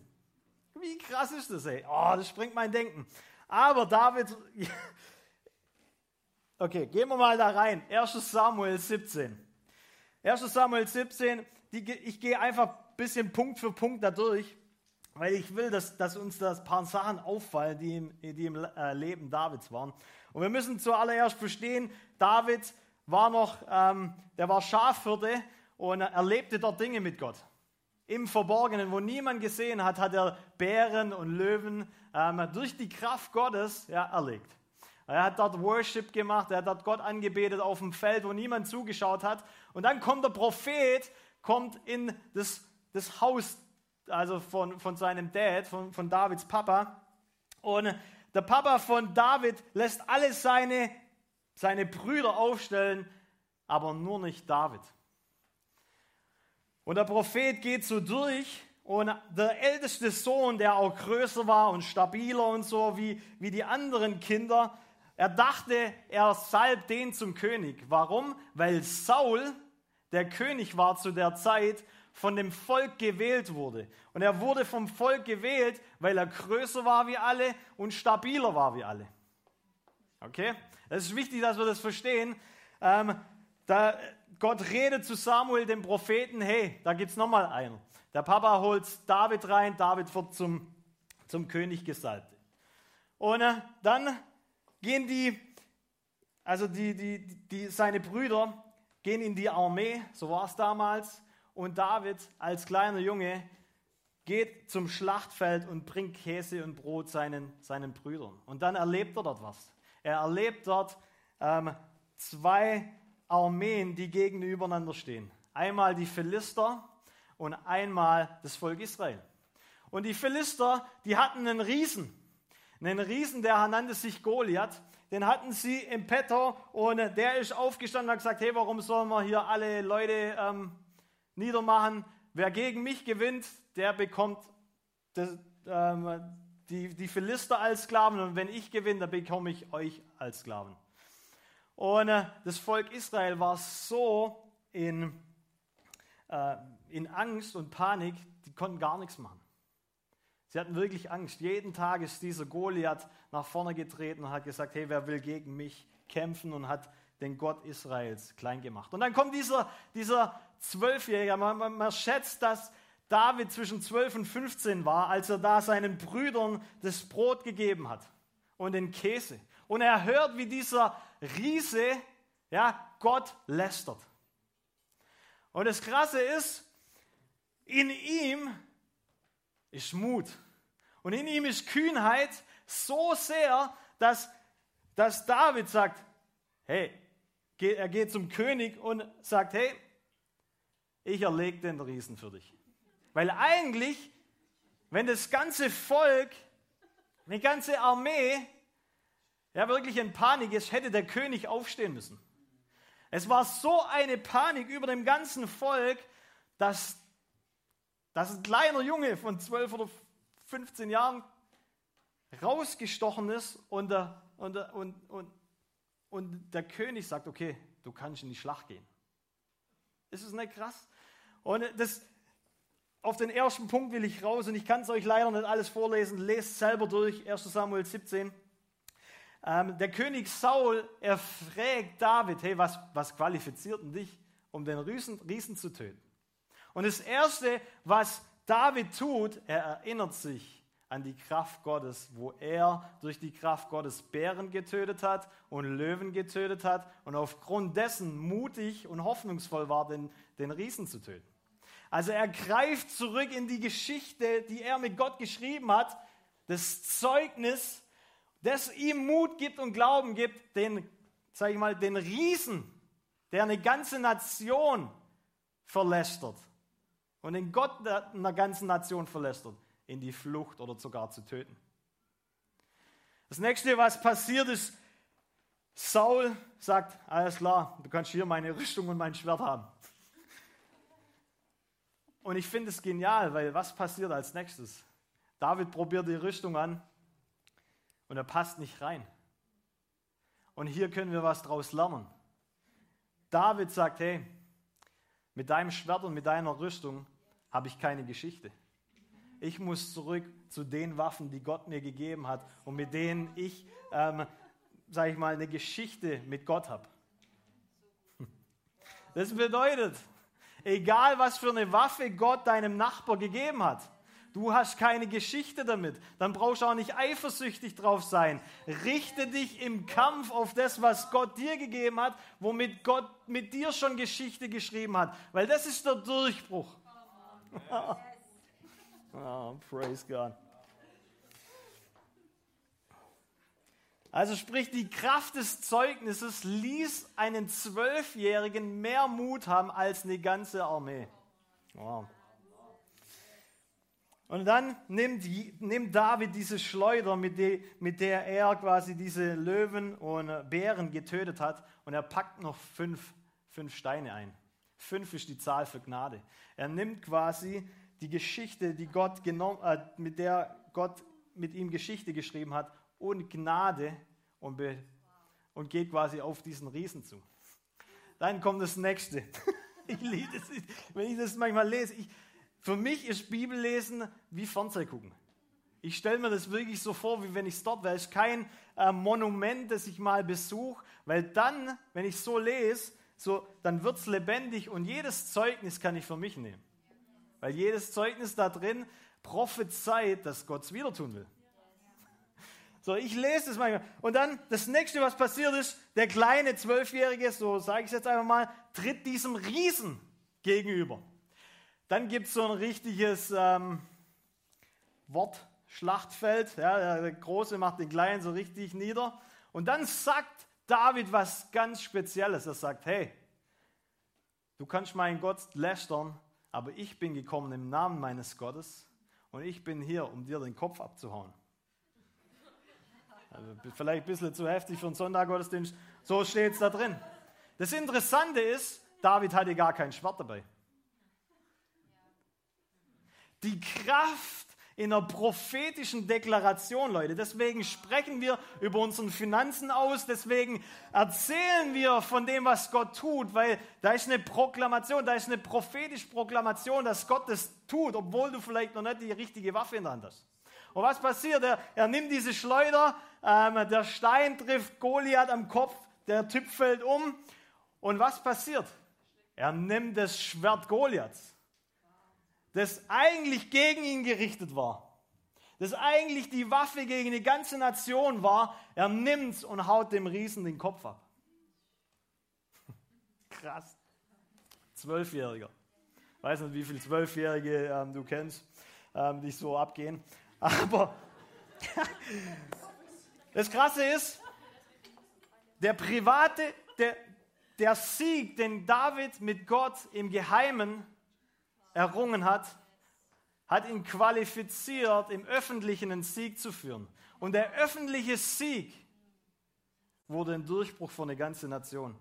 Wie krass ist das, ey? Oh, das springt mein Denken. Aber David, okay, gehen wir mal da rein. 1 Samuel 17. 1 Samuel 17, die, ich gehe einfach ein bisschen Punkt für Punkt da durch, weil ich will, dass, dass uns das paar Sachen auffallen, die im, die im äh, Leben Davids waren. Und wir müssen zuallererst verstehen, David war noch, ähm, der war Schafhirte und er erlebte dort Dinge mit Gott. Im Verborgenen, wo niemand gesehen hat, hat er Bären und Löwen ähm, durch die Kraft Gottes ja, erlegt. Er hat dort Worship gemacht, er hat dort Gott angebetet auf dem Feld, wo niemand zugeschaut hat. Und dann kommt der Prophet, kommt in das, das Haus, also von, von seinem Dad, von, von Davids Papa. Und der Papa von David lässt alle seine, seine Brüder aufstellen, aber nur nicht David. Und der Prophet geht so durch und der älteste Sohn, der auch größer war und stabiler und so wie, wie die anderen Kinder, er dachte, er salbt den zum König. Warum? Weil Saul, der König war zu der Zeit, von dem Volk gewählt wurde. Und er wurde vom Volk gewählt, weil er größer war wie alle und stabiler war wie alle. Okay? Es ist wichtig, dass wir das verstehen. Ähm, da, Gott redet zu Samuel, dem Propheten, hey, da gibt es nochmal einen. Der Papa holt David rein, David wird zum, zum König gesalbt. Und äh, dann gehen die, also die, die, die, seine Brüder gehen in die Armee, so war es damals, und David als kleiner Junge geht zum Schlachtfeld und bringt Käse und Brot seinen, seinen Brüdern. Und dann erlebt er dort was. Er erlebt dort ähm, zwei Armeen, die gegenübereinander stehen. Einmal die Philister und einmal das Volk Israel. Und die Philister, die hatten einen Riesen. Einen Riesen, der nannte sich Goliath. Den hatten sie im Petto und der ist aufgestanden und hat gesagt, hey, warum sollen wir hier alle Leute ähm, niedermachen? Wer gegen mich gewinnt, der bekommt das, ähm, die, die Philister als Sklaven und wenn ich gewinne, dann bekomme ich euch als Sklaven. Und äh, das Volk Israel war so in, äh, in Angst und Panik, die konnten gar nichts machen. Sie hatten wirklich Angst. Jeden Tag ist dieser Goliath nach vorne getreten und hat gesagt, hey, wer will gegen mich kämpfen und hat den Gott Israels klein gemacht. Und dann kommt dieser, dieser Zwölfjährige, man, man, man schätzt, dass David zwischen 12 und 15 war, als er da seinen Brüdern das Brot gegeben hat und den Käse. Und er hört, wie dieser Riese ja, Gott lästert. Und das Krasse ist, in ihm ist Mut. Und in ihm ist Kühnheit so sehr, dass, dass David sagt, hey, er geht zum König und sagt, hey, ich erlege den Riesen für dich. Weil eigentlich, wenn das ganze Volk, die ganze Armee, ja wirklich in Panik ist, hätte der König aufstehen müssen. Es war so eine Panik über dem ganzen Volk, dass, dass ein kleiner Junge von 12 oder 15 Jahren rausgestochen ist und der, und, der, und, und, und der König sagt, okay, du kannst in die Schlacht gehen. Ist es nicht krass? Und das, auf den ersten Punkt will ich raus und ich kann es euch leider nicht alles vorlesen. Lest selber durch, 1 Samuel 17. Ähm, der König Saul, er fragt David, hey, was, was qualifiziert denn dich, um den Riesen, Riesen zu töten? Und das Erste, was David tut, er erinnert sich an die Kraft Gottes, wo er durch die Kraft Gottes Bären getötet hat und Löwen getötet hat und aufgrund dessen mutig und hoffnungsvoll war, den, den Riesen zu töten. Also er greift zurück in die Geschichte, die er mit Gott geschrieben hat, das Zeugnis, das ihm Mut gibt und Glauben gibt, den, sag ich mal, den Riesen, der eine ganze Nation verlästert und den Gott einer ganzen Nation verlästert, in die Flucht oder sogar zu töten. Das nächste, was passiert ist, Saul sagt, alles klar, du kannst hier meine Rüstung und mein Schwert haben. Und ich finde es genial, weil was passiert als nächstes? David probiert die Rüstung an und er passt nicht rein. Und hier können wir was draus lernen. David sagt, hey, mit deinem Schwert und mit deiner Rüstung habe ich keine Geschichte. Ich muss zurück zu den Waffen, die Gott mir gegeben hat und mit denen ich, ähm, sage ich mal, eine Geschichte mit Gott habe. Das bedeutet, Egal, was für eine Waffe Gott deinem Nachbar gegeben hat. Du hast keine Geschichte damit. Dann brauchst du auch nicht eifersüchtig drauf sein. Richte dich im Kampf auf das, was Gott dir gegeben hat, womit Gott mit dir schon Geschichte geschrieben hat. Weil das ist der Durchbruch. oh, praise God. Also sprich, die Kraft des Zeugnisses ließ einen Zwölfjährigen mehr Mut haben als eine ganze Armee. Wow. Und dann nimmt, nimmt David diese Schleuder, mit, de, mit der er quasi diese Löwen und Bären getötet hat, und er packt noch fünf, fünf Steine ein. Fünf ist die Zahl für Gnade. Er nimmt quasi die Geschichte, die Gott genommen, äh, mit der Gott mit ihm Geschichte geschrieben hat, und Gnade und, und geht quasi auf diesen Riesen zu. Dann kommt das nächste. Ich liebe wenn ich das manchmal lese. Ich, für mich ist Bibellesen wie Fernseh gucken. Ich stelle mir das wirklich so vor, wie wenn ich es dort wäre. Es ist kein äh, Monument, das ich mal besuche, weil dann, wenn ich so lese, so, dann wird es lebendig und jedes Zeugnis kann ich für mich nehmen. Weil jedes Zeugnis da drin prophezeit, dass Gott es wieder tun will. So, ich lese das manchmal. Und dann das nächste, was passiert ist, der kleine Zwölfjährige, so sage ich es jetzt einfach mal, tritt diesem Riesen gegenüber. Dann gibt es so ein richtiges ähm, Wortschlachtfeld. Ja, der Große macht den Kleinen so richtig nieder. Und dann sagt David was ganz Spezielles. Er sagt, hey, du kannst meinen Gott lästern, aber ich bin gekommen im Namen meines Gottes und ich bin hier, um dir den Kopf abzuhauen. Also vielleicht ein bisschen zu heftig für einen Sonntaggottesdienst. So steht es da drin. Das Interessante ist, David hatte gar kein Schwert dabei. Die Kraft in einer prophetischen Deklaration, Leute. Deswegen sprechen wir über unsere Finanzen aus, deswegen erzählen wir von dem, was Gott tut, weil da ist eine Proklamation, da ist eine prophetische Proklamation, dass Gott das tut, obwohl du vielleicht noch nicht die richtige Waffe in der Hand hast. Und was passiert? Er, er nimmt diese Schleuder, ähm, der Stein trifft Goliath am Kopf, der Typ fällt um. Und was passiert? Er nimmt das Schwert Goliaths das eigentlich gegen ihn gerichtet war, das eigentlich die Waffe gegen die ganze Nation war, er nimmt und haut dem Riesen den Kopf ab. Krass. Zwölfjähriger. Weiß nicht, wie viele Zwölfjährige ähm, du kennst, ähm, die so abgehen. Aber das Krasse ist, der private, der, der Sieg, den David mit Gott im Geheimen errungen hat, hat ihn qualifiziert, im Öffentlichen einen Sieg zu führen. Und der öffentliche Sieg wurde ein Durchbruch für eine ganze Nation.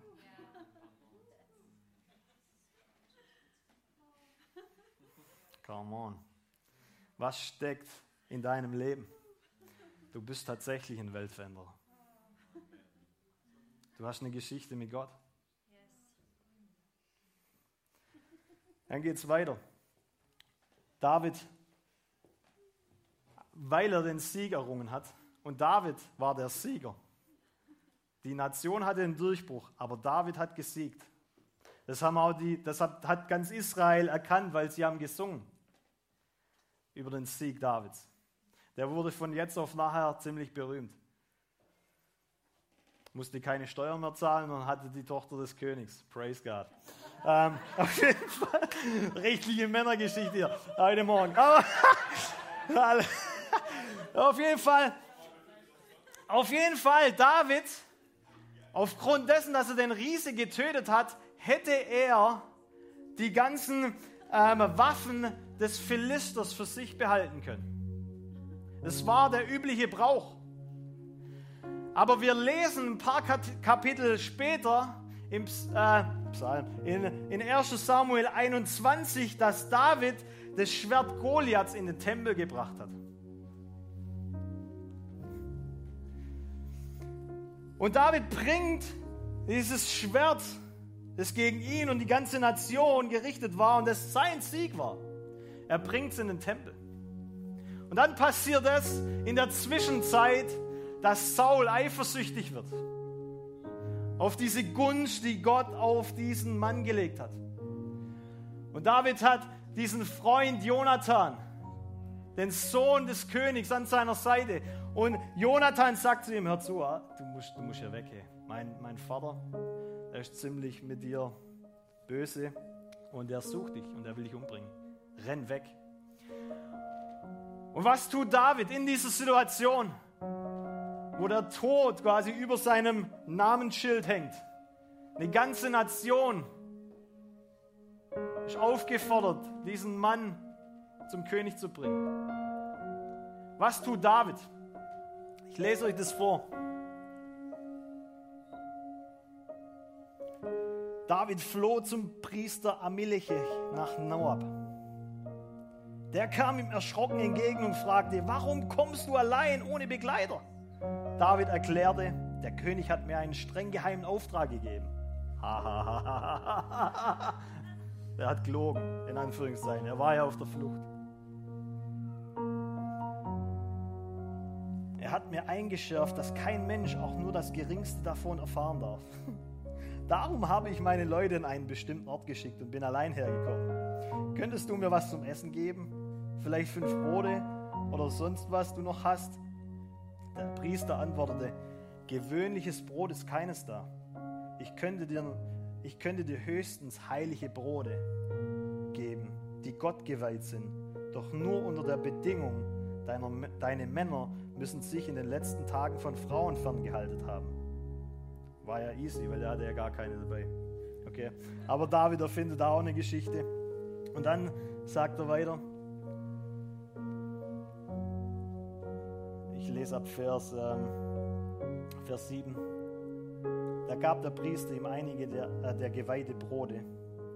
Come on. Was steckt in deinem Leben? Du bist tatsächlich ein Weltveränderer. Du hast eine Geschichte mit Gott. Dann geht es weiter. David, weil er den Sieg errungen hat, und David war der Sieger. Die Nation hatte einen Durchbruch, aber David hat gesiegt. Das, haben auch die, das hat, hat ganz Israel erkannt, weil sie haben gesungen über den Sieg Davids. Der wurde von jetzt auf nachher ziemlich berühmt. Musste keine Steuern mehr zahlen und hatte die Tochter des Königs. Praise God. Ähm, auf jeden Fall, rechtliche Männergeschichte hier, heute Morgen. Auf jeden Fall, auf jeden Fall, David, aufgrund dessen, dass er den Riese getötet hat, hätte er die ganzen ähm, Waffen des Philisters für sich behalten können. Das war der übliche Brauch. Aber wir lesen ein paar Kapitel später im, äh, Psalm, in, in 1 Samuel 21, dass David das Schwert Goliaths in den Tempel gebracht hat. Und David bringt dieses Schwert, das gegen ihn und die ganze Nation gerichtet war und das sein Sieg war. Er bringt es in den Tempel. Und dann passiert es in der Zwischenzeit, dass Saul eifersüchtig wird auf diese Gunst, die Gott auf diesen Mann gelegt hat. Und David hat diesen Freund Jonathan, den Sohn des Königs, an seiner Seite. Und Jonathan sagt zu ihm, hör zu, ah, du musst, du musst hier weg. Hey. Mein, mein Vater, er ist ziemlich mit dir böse und er sucht dich und er will dich umbringen. Renn weg. Und was tut David in dieser Situation? Wo der Tod quasi über seinem Namensschild hängt. Eine ganze Nation ist aufgefordert, diesen Mann zum König zu bringen. Was tut David? Ich lese euch das vor. David floh zum Priester Amilechech nach Noab. Der kam ihm erschrocken entgegen und fragte, warum kommst du allein ohne Begleiter? David erklärte, der König hat mir einen streng geheimen Auftrag gegeben. er hat gelogen, in Anführungszeichen. Er war ja auf der Flucht. Er hat mir eingeschärft, dass kein Mensch auch nur das Geringste davon erfahren darf. Darum habe ich meine Leute in einen bestimmten Ort geschickt und bin allein hergekommen. Könntest du mir was zum Essen geben? Vielleicht fünf Brote oder sonst was du noch hast? Der Priester antwortete, gewöhnliches Brot ist keines da. Ich könnte dir, ich könnte dir höchstens heilige Brote geben, die Gott geweiht sind, doch nur unter der Bedingung, deiner, deine Männer müssen sich in den letzten Tagen von Frauen ferngehalten haben. War ja easy, weil er hatte ja gar keine dabei. Okay. Aber David erfindet da auch eine Geschichte. Und dann sagt er weiter. Ich lese ab Vers, ähm, Vers 7. Da gab der Priester ihm einige der, äh, der geweihte Brote,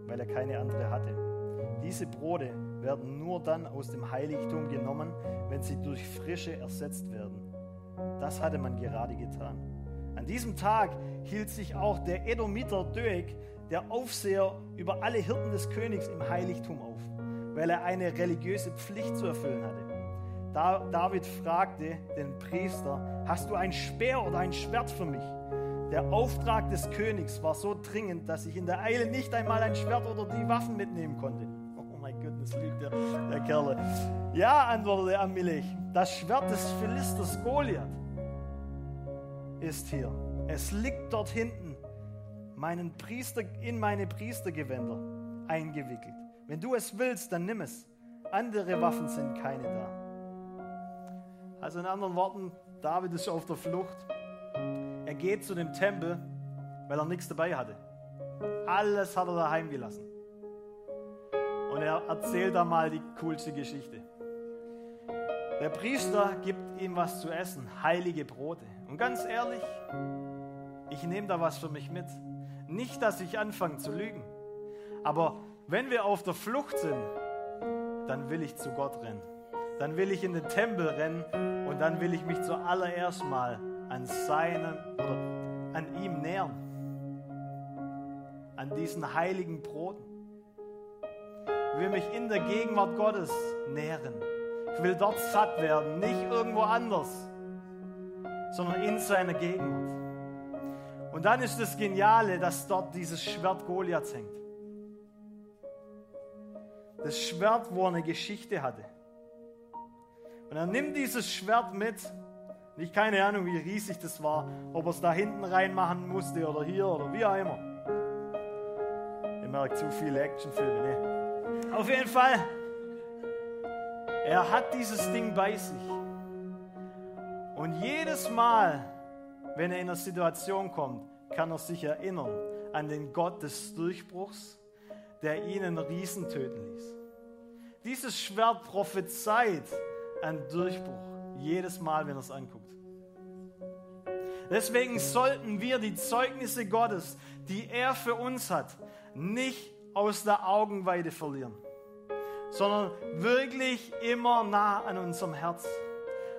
weil er keine andere hatte. Diese Brote werden nur dann aus dem Heiligtum genommen, wenn sie durch frische ersetzt werden. Das hatte man gerade getan. An diesem Tag hielt sich auch der Edomiter Doeg, der Aufseher über alle Hirten des Königs im Heiligtum auf, weil er eine religiöse Pflicht zu erfüllen hatte. Da David fragte den Priester, hast du ein Speer oder ein Schwert für mich? Der Auftrag des Königs war so dringend, dass ich in der Eile nicht einmal ein Schwert oder die Waffen mitnehmen konnte. Oh mein Gott, das lügt der, der Kerle. Ja, antwortete Amalek, das Schwert des Philisters Goliath ist hier. Es liegt dort hinten, meinen Priester, in meine Priestergewänder eingewickelt. Wenn du es willst, dann nimm es. Andere Waffen sind keine da. Also in anderen Worten, David ist auf der Flucht. Er geht zu dem Tempel, weil er nichts dabei hatte. Alles hat er daheim gelassen. Und er erzählt da mal die coolste Geschichte. Der Priester gibt ihm was zu essen, heilige Brote. Und ganz ehrlich, ich nehme da was für mich mit. Nicht, dass ich anfange zu lügen, aber wenn wir auf der Flucht sind, dann will ich zu Gott rennen. Dann will ich in den Tempel rennen und dann will ich mich zuallererst mal an seinem oder an ihm nähern. An diesen heiligen Broten. Ich will mich in der Gegenwart Gottes nähren. Ich will dort satt werden, nicht irgendwo anders, sondern in seiner Gegenwart. Und dann ist das Geniale, dass dort dieses Schwert Goliaths hängt. Das Schwert, wo er eine Geschichte hatte. Und er nimmt dieses Schwert mit. Ich keine Ahnung, wie riesig das war, ob er es da hinten reinmachen musste oder hier oder wie auch immer. Ihr merkt zu viele Actionfilme, ne? Auf jeden Fall, er hat dieses Ding bei sich. Und jedes Mal, wenn er in eine Situation kommt, kann er sich erinnern an den Gott des Durchbruchs, der ihn einen Riesen töten ließ. Dieses Schwert prophezeit einen Durchbruch, jedes Mal, wenn er es anguckt. Deswegen sollten wir die Zeugnisse Gottes, die er für uns hat, nicht aus der Augenweide verlieren sondern wirklich immer nah an unserem Herz.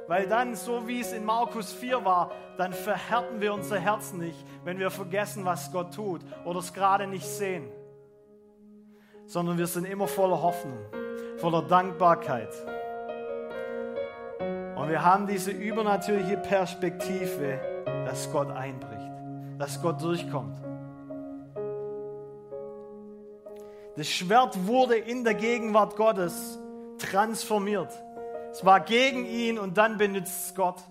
Weil dann, so wie es in Markus 4 war, dann verhärten wir unser Herz nicht, wenn wir vergessen, was Gott tut oder es gerade nicht sehen. Sondern wir sind immer voller Hoffnung, voller Dankbarkeit. Und wir haben diese übernatürliche Perspektive, dass Gott einbricht, dass Gott durchkommt. Das Schwert wurde in der Gegenwart Gottes transformiert. Es war gegen ihn und dann benutzt es Gott.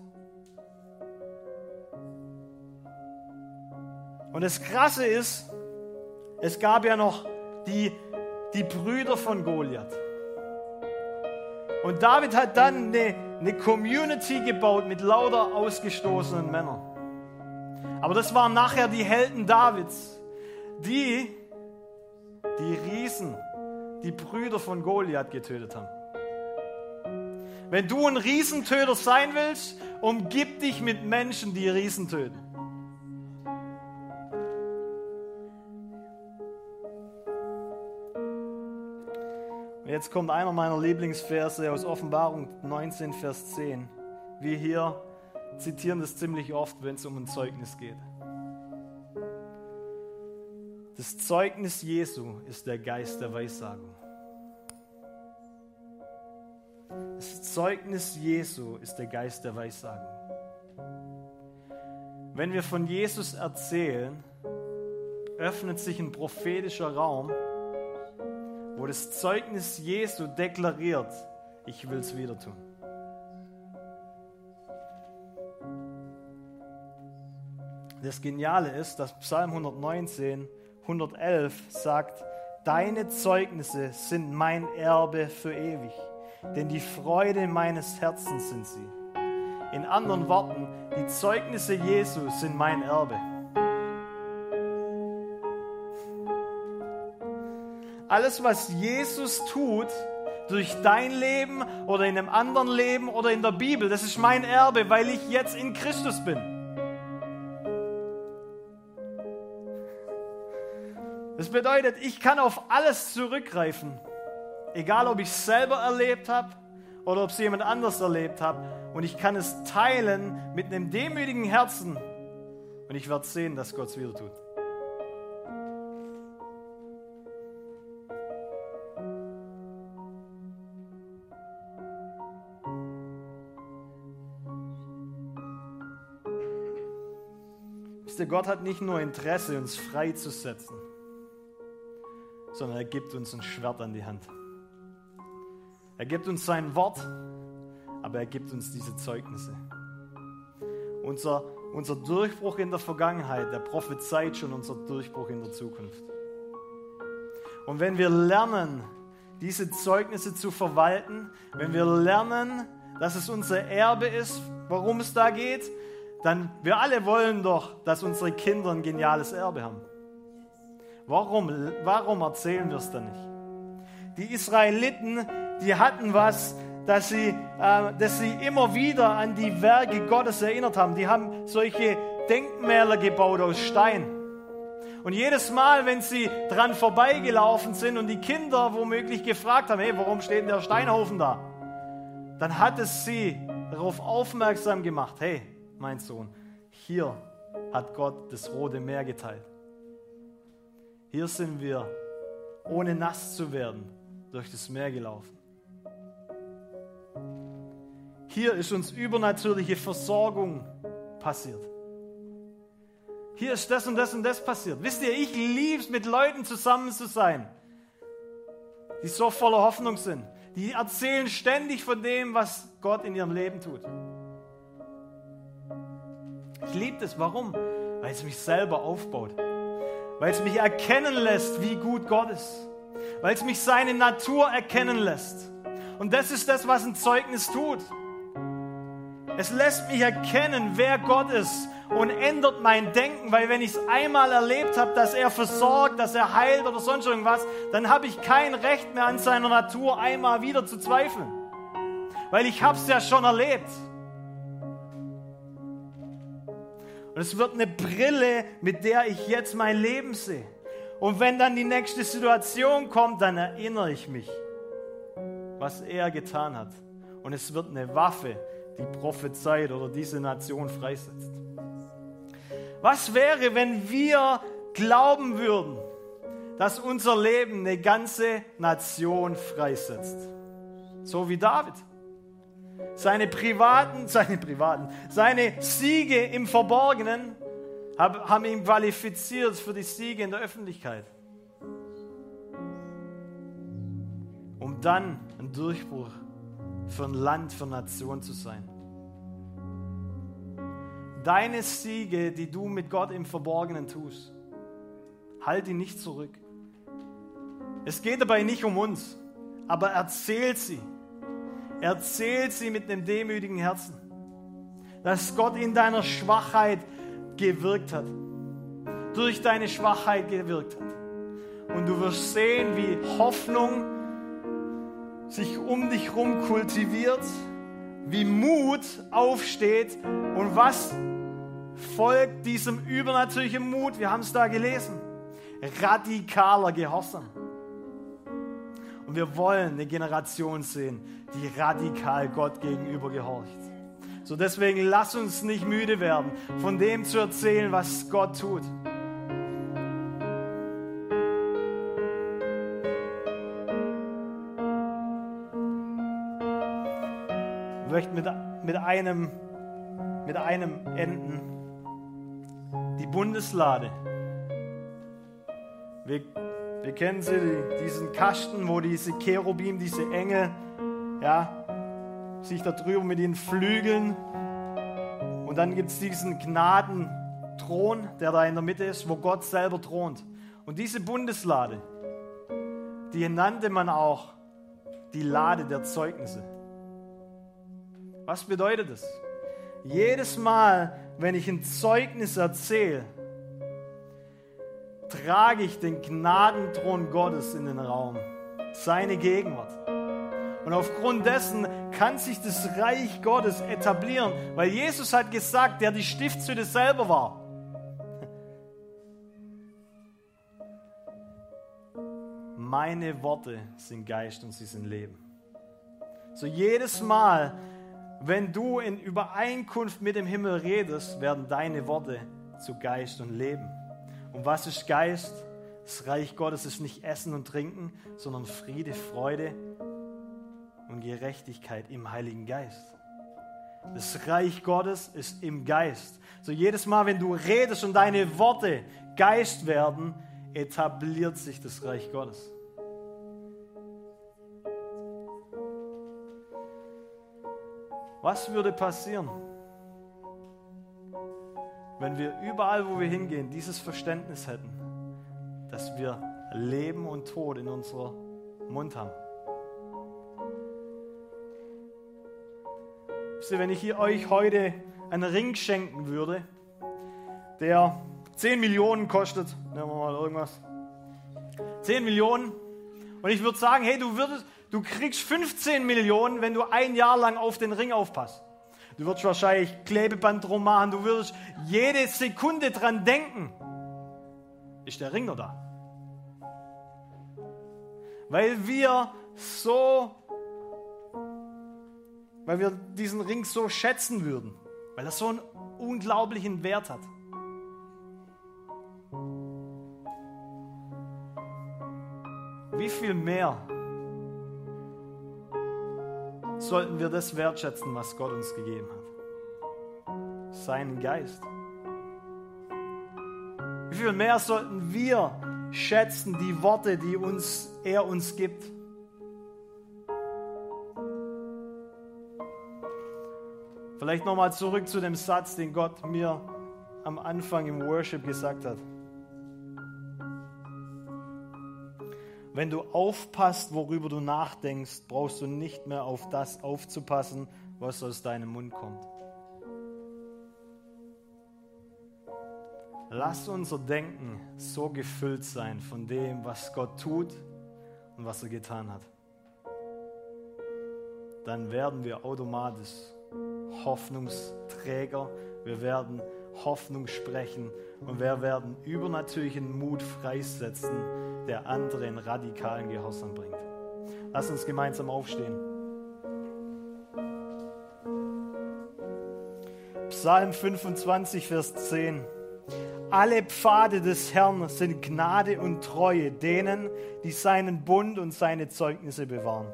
Und das Krasse ist, es gab ja noch die, die Brüder von Goliath. Und David hat dann eine, eine Community gebaut mit lauter ausgestoßenen Männern. Aber das waren nachher die Helden Davids, die die Riesen, die Brüder von Goliath getötet haben. Wenn du ein Riesentöter sein willst, umgib dich mit Menschen, die Riesen töten. Und jetzt kommt einer meiner Lieblingsverse aus Offenbarung 19, Vers 10. Wir hier zitieren das ziemlich oft, wenn es um ein Zeugnis geht. Das Zeugnis Jesu ist der Geist der Weissagung. Das Zeugnis Jesu ist der Geist der Weissagung. Wenn wir von Jesus erzählen, öffnet sich ein prophetischer Raum, wo das Zeugnis Jesu deklariert, ich will es wieder tun. Das Geniale ist, dass Psalm 119 111 sagt, deine Zeugnisse sind mein Erbe für ewig, denn die Freude meines Herzens sind sie. In anderen Worten, die Zeugnisse Jesu sind mein Erbe. Alles, was Jesus tut, durch dein Leben oder in einem anderen Leben oder in der Bibel, das ist mein Erbe, weil ich jetzt in Christus bin. Das bedeutet, ich kann auf alles zurückgreifen, egal ob ich es selber erlebt habe oder ob es jemand anders erlebt hat. Und ich kann es teilen mit einem demütigen Herzen. Und ich werde sehen, dass Gott es wieder tut. Gott hat nicht nur Interesse, uns freizusetzen, sondern er gibt uns ein Schwert an die Hand. Er gibt uns sein Wort, aber er gibt uns diese Zeugnisse. Unser, unser Durchbruch in der Vergangenheit, der prophezeit schon unser Durchbruch in der Zukunft. Und wenn wir lernen, diese Zeugnisse zu verwalten, wenn wir lernen, dass es unser Erbe ist, worum es da geht, dann wir alle wollen doch, dass unsere Kinder ein geniales Erbe haben. Warum, warum erzählen wir es dann nicht? Die Israeliten, die hatten was, dass sie, äh, dass sie immer wieder an die Werke Gottes erinnert haben. Die haben solche Denkmäler gebaut aus Stein. Und jedes Mal, wenn sie dran vorbeigelaufen sind und die Kinder womöglich gefragt haben, hey, warum steht denn der Steinhaufen da? Dann hat es sie darauf aufmerksam gemacht, hey, mein Sohn, hier hat Gott das Rote Meer geteilt. Hier sind wir, ohne nass zu werden, durch das Meer gelaufen. Hier ist uns übernatürliche Versorgung passiert. Hier ist das und das und das passiert. Wisst ihr, ich liebe es, mit Leuten zusammen zu sein, die so voller Hoffnung sind. Die erzählen ständig von dem, was Gott in ihrem Leben tut. Ich liebe das. Warum? Weil es mich selber aufbaut weil es mich erkennen lässt, wie gut Gott ist, weil es mich seine Natur erkennen lässt. Und das ist das, was ein Zeugnis tut. Es lässt mich erkennen, wer Gott ist und ändert mein Denken, weil wenn ich es einmal erlebt habe, dass er versorgt, dass er heilt oder sonst irgendwas, dann habe ich kein Recht mehr an seiner Natur einmal wieder zu zweifeln, weil ich habe es ja schon erlebt. Und es wird eine Brille, mit der ich jetzt mein Leben sehe. Und wenn dann die nächste Situation kommt, dann erinnere ich mich, was er getan hat. Und es wird eine Waffe, die prophezeit oder diese Nation freisetzt. Was wäre, wenn wir glauben würden, dass unser Leben eine ganze Nation freisetzt? So wie David seine privaten, seine privaten, seine Siege im Verborgenen haben ihn qualifiziert für die Siege in der Öffentlichkeit. Um dann ein Durchbruch für ein Land, für eine Nation zu sein. Deine Siege, die du mit Gott im Verborgenen tust, halt ihn nicht zurück. Es geht dabei nicht um uns, aber erzähl sie Erzähl sie mit einem demütigen Herzen, dass Gott in deiner Schwachheit gewirkt hat, durch deine Schwachheit gewirkt hat. Und du wirst sehen, wie Hoffnung sich um dich herum kultiviert, wie Mut aufsteht und was folgt diesem übernatürlichen Mut. Wir haben es da gelesen. Radikaler Gehorsam. Und wir wollen eine Generation sehen, die radikal Gott gegenüber gehorcht. So deswegen lass uns nicht müde werden, von dem zu erzählen, was Gott tut. Ich möchte mit, mit, einem, mit einem enden. Die Bundeslade. Wir wir kennen sie, diesen Kasten, wo diese Cherubim, diese Engel, ja, sich da drüber mit den Flügeln. Und dann gibt es diesen Gnadenthron, der da in der Mitte ist, wo Gott selber thront. Und diese Bundeslade, die nannte man auch die Lade der Zeugnisse. Was bedeutet das? Jedes Mal, wenn ich ein Zeugnis erzähle, trage ich den Gnadenthron Gottes in den Raum, seine Gegenwart. Und aufgrund dessen kann sich das Reich Gottes etablieren, weil Jesus hat gesagt, der die Stiftshütte selber war. Meine Worte sind Geist und sie sind Leben. So jedes Mal, wenn du in Übereinkunft mit dem Himmel redest, werden deine Worte zu Geist und Leben. Und was ist Geist? Das Reich Gottes ist nicht Essen und Trinken, sondern Friede, Freude und Gerechtigkeit im Heiligen Geist. Das Reich Gottes ist im Geist. So jedes Mal, wenn du redest und deine Worte Geist werden, etabliert sich das Reich Gottes. Was würde passieren, wenn wir überall, wo wir hingehen, dieses Verständnis hätten, dass wir Leben und Tod in unserem Mund haben? wenn ich euch heute einen Ring schenken würde, der 10 Millionen kostet, nehmen wir mal irgendwas, 10 Millionen, und ich würde sagen, hey, du, würdest, du kriegst 15 Millionen, wenn du ein Jahr lang auf den Ring aufpasst. Du würdest wahrscheinlich Klebeband drum machen, du würdest jede Sekunde dran denken. Ist der Ring noch da? Weil wir so weil wir diesen Ring so schätzen würden, weil er so einen unglaublichen Wert hat. Wie viel mehr sollten wir das wertschätzen, was Gott uns gegeben hat? Seinen Geist. Wie viel mehr sollten wir schätzen die Worte, die uns, er uns gibt? Vielleicht nochmal zurück zu dem Satz, den Gott mir am Anfang im Worship gesagt hat. Wenn du aufpasst, worüber du nachdenkst, brauchst du nicht mehr auf das aufzupassen, was aus deinem Mund kommt. Lass unser Denken so gefüllt sein von dem, was Gott tut und was er getan hat. Dann werden wir automatisch Hoffnungsträger, wir werden Hoffnung sprechen und wir werden übernatürlichen Mut freisetzen, der andere in radikalen Gehorsam bringt. Lass uns gemeinsam aufstehen. Psalm 25, Vers 10. Alle Pfade des Herrn sind Gnade und Treue denen, die seinen Bund und seine Zeugnisse bewahren.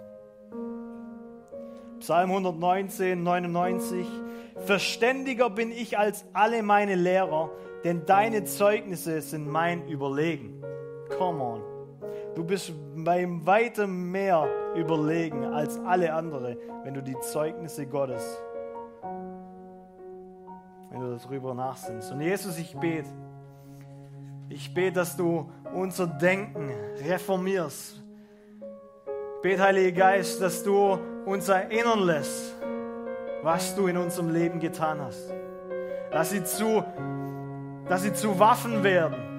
Psalm 119, 99. Verständiger bin ich als alle meine Lehrer, denn deine Zeugnisse sind mein Überlegen. Come on. Du bist beim weitem mehr überlegen als alle anderen, wenn du die Zeugnisse Gottes, wenn du darüber nachsinnst. Und Jesus, ich bete, ich bete, dass du unser Denken reformierst. Ich bete, Heiliger Geist, dass du uns erinnern lässt, was du in unserem Leben getan hast. Dass sie zu, dass sie zu Waffen werden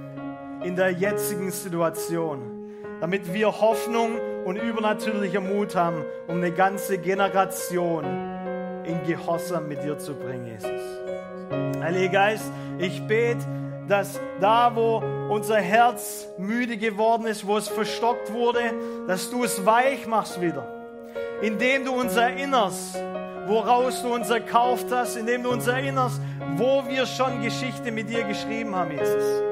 in der jetzigen Situation, damit wir Hoffnung und übernatürlicher Mut haben, um eine ganze Generation in Gehorsam mit dir zu bringen, Jesus. Heiliger Geist, ich bete, dass da, wo unser Herz müde geworden ist, wo es verstockt wurde, dass du es weich machst wieder indem du uns erinnerst, woraus du uns erkauft hast, indem du uns erinnerst, wo wir schon Geschichte mit dir geschrieben haben, Jesus.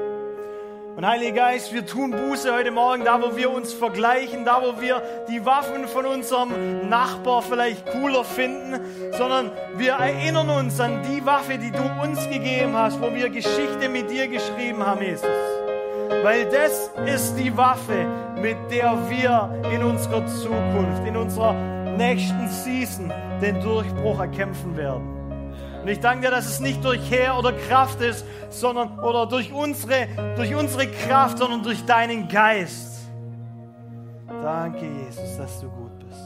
Und Heiliger Geist, wir tun Buße heute Morgen, da wo wir uns vergleichen, da wo wir die Waffen von unserem Nachbar vielleicht cooler finden, sondern wir erinnern uns an die Waffe, die du uns gegeben hast, wo wir Geschichte mit dir geschrieben haben, Jesus. Weil das ist die Waffe, mit der wir in unserer Zukunft, in unserer nächsten Season den Durchbruch erkämpfen werden. Und ich danke dir, dass es nicht durch Heer oder Kraft ist, sondern oder durch unsere, durch unsere Kraft, sondern durch deinen Geist. Danke, Jesus, dass du gut bist.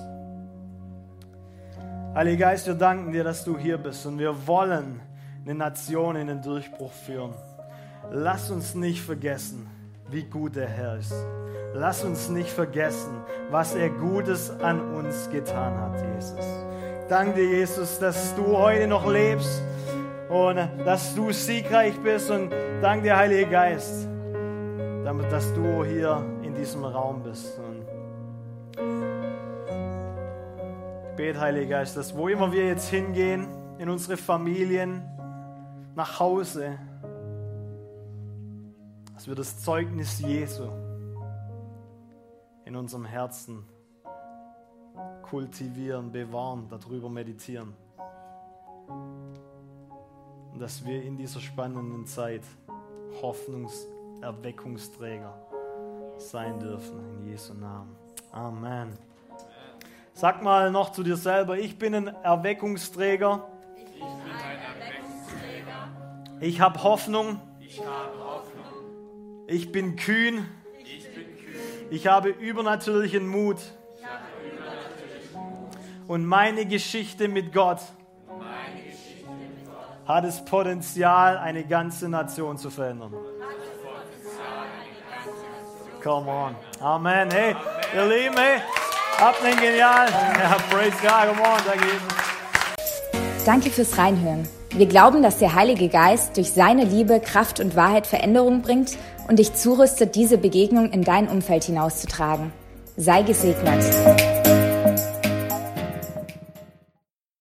Heiliger Geist, wir danken dir, dass du hier bist und wir wollen eine Nation in den Durchbruch führen. Lass uns nicht vergessen, wie gut der Herr ist. Lass uns nicht vergessen, was er Gutes an uns getan hat, Jesus. Danke dir, Jesus, dass du heute noch lebst und dass du siegreich bist und danke dir, Heiliger Geist, damit, dass du hier in diesem Raum bist. Und ich bete, Heiliger Geist, dass wo immer wir jetzt hingehen, in unsere Familien, nach Hause, dass wir das Zeugnis Jesu in unserem Herzen kultivieren, bewahren, darüber meditieren. Und dass wir in dieser spannenden Zeit Hoffnungserweckungsträger sein dürfen. In Jesu Namen. Amen. Sag mal noch zu dir selber, ich bin ein Erweckungsträger. Ich bin ein Erweckungsträger. Ich habe Hoffnung. Ich habe Hoffnung. Ich bin kühn. Ich bin kühn. Ich habe übernatürlichen Mut. Und meine Geschichte mit Gott hat es Potenzial, eine ganze Nation zu verändern. Come on. Amen. Hey, ihr Lieben, hey, habt einen genial. Ja, praise God. Come on. Danke, Jesus. Danke fürs Reinhören. Wir glauben, dass der Heilige Geist durch seine Liebe, Kraft und Wahrheit Veränderung bringt und dich zurüstet, diese Begegnung in dein Umfeld hinauszutragen. Sei gesegnet.